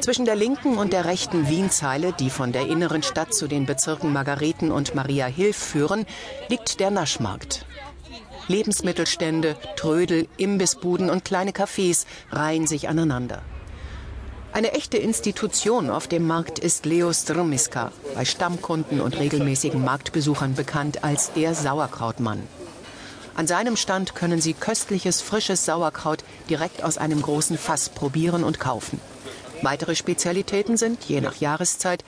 Zwischen der linken und der rechten Wienzeile, die von der inneren Stadt zu den Bezirken Margareten und Maria Hilf führen, liegt der Naschmarkt. Lebensmittelstände, Trödel, Imbissbuden und kleine Cafés reihen sich aneinander. Eine echte Institution auf dem Markt ist Leo Strumiska, bei Stammkunden und regelmäßigen Marktbesuchern bekannt als der Sauerkrautmann. An seinem Stand können Sie köstliches, frisches Sauerkraut direkt aus einem großen Fass probieren und kaufen. Weitere Spezialitäten sind, je nach Jahreszeit,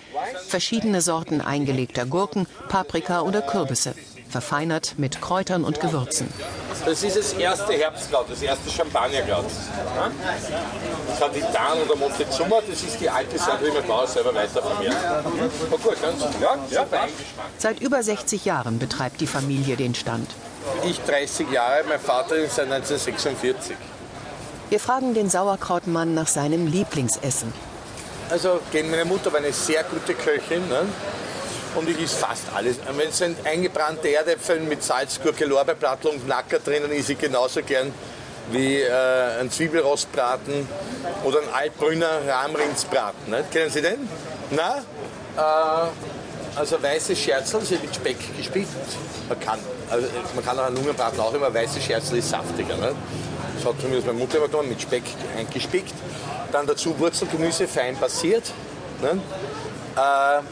verschiedene Sorten eingelegter Gurken, Paprika oder Kürbisse verfeinert mit Kräutern und Gewürzen. Das ist das erste Herbstkraut, das erste Champagnerkraut. Kandidan oder Montezuma, das ist die alte Sache, die mein Bauer selber weiter vermehrt. Oh gut, ganz, ja, ja, Seit über 60 Jahren betreibt die Familie den Stand. Ich 30 Jahre, mein Vater ist seit 1946. Wir fragen den Sauerkrautmann nach seinem Lieblingsessen. Also, gegen meine Mutter war eine sehr gute Köchin. Ne? und ich esse fast alles. Wenn es ein eingebrannte Erdäpfel mit Salzgurke, Lorbeerblattl und Nacker drinnen ist, ich genauso gern wie äh, ein Zwiebelrostbraten oder ein altbrünner Rahmrindsbraten. Ne? Kennen Sie den? Na? Äh, also weiße Scherzel sind mit Speck gespickt. Man kann, also man kann auch einen Lungenbraten auch immer, weiße Scherzel ist saftiger. Ne? Das hat zumindest meine Mutter immer gemacht, mit Speck eingespickt. Dann dazu Wurzelgemüse fein passiert. Ne? Äh,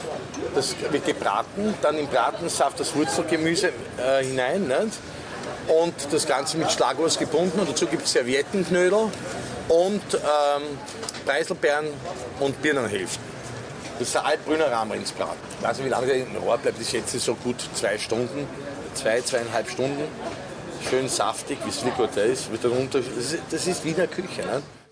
das wird gebraten, dann im Bratensaft das Wurzelgemüse äh, hinein nicht? und das Ganze mit Schlagwurst gebunden. Und dazu gibt es Serviettenknödel und ähm, Preiselbeeren und Birnenhälften. Das ist ein altbrüner Rahmrindsbraten. Ich weiß nicht, wie lange der im Rohr bleibt. Ich schätze so gut zwei Stunden, zwei, zweieinhalb Stunden. Schön saftig, wie es wie gut der ist. Das ist, das ist Wiener Küche. Nicht?